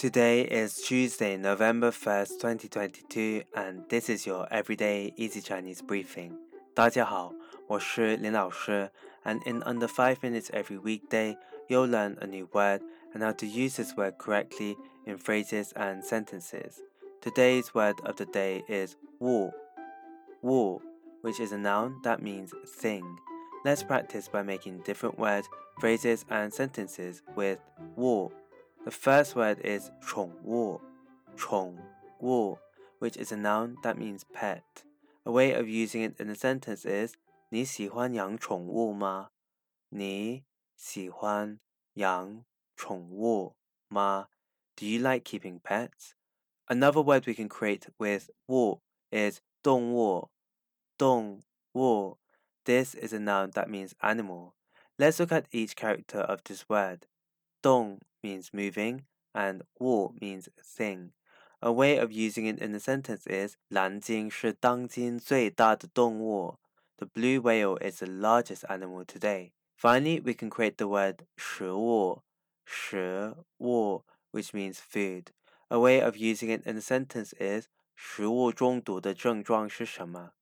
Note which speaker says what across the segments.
Speaker 1: Today is Tuesday, November 1st, 2022, and this is your everyday easy Chinese briefing. 大家好,我是林老师, and in under 5 minutes every weekday, you'll learn a new word and how to use this word correctly in phrases and sentences. Today's word of the day is wu. Wu, which is a noun that means thing. Let's practice by making different words, phrases, and sentences with wu. The first word is 宠物,宠物, which is a noun that means pet. A way of using it in a sentence is 你喜欢养宠物吗?你喜欢养宠物吗? Do you like keeping pets? Another word we can create with 物 is 动物,动物. This is a noun that means animal. Let's look at each character of this word. 动 means moving and 物 means thing. A way of using it in a sentence is 蓝鲸是当今最大的动物. The blue whale is the largest animal today. Finally, we can create the word 食物,食物, which means food. A way of using it in a sentence is 食物中毒的症状是什么？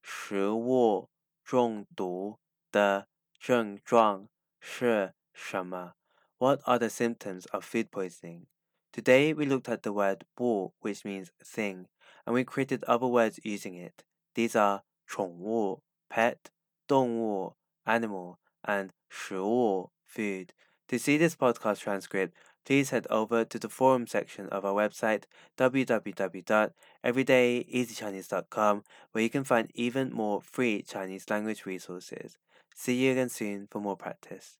Speaker 1: 食物中毒的症状是什么 what are the symptoms of food poisoning? Today we looked at the word wu, which means thing, and we created other words using it. These are 宠物, pet, 动物, animal, and 食物, food. To see this podcast transcript, please head over to the forum section of our website www.everydayeasychinese.com where you can find even more free Chinese language resources. See you again soon for more practice.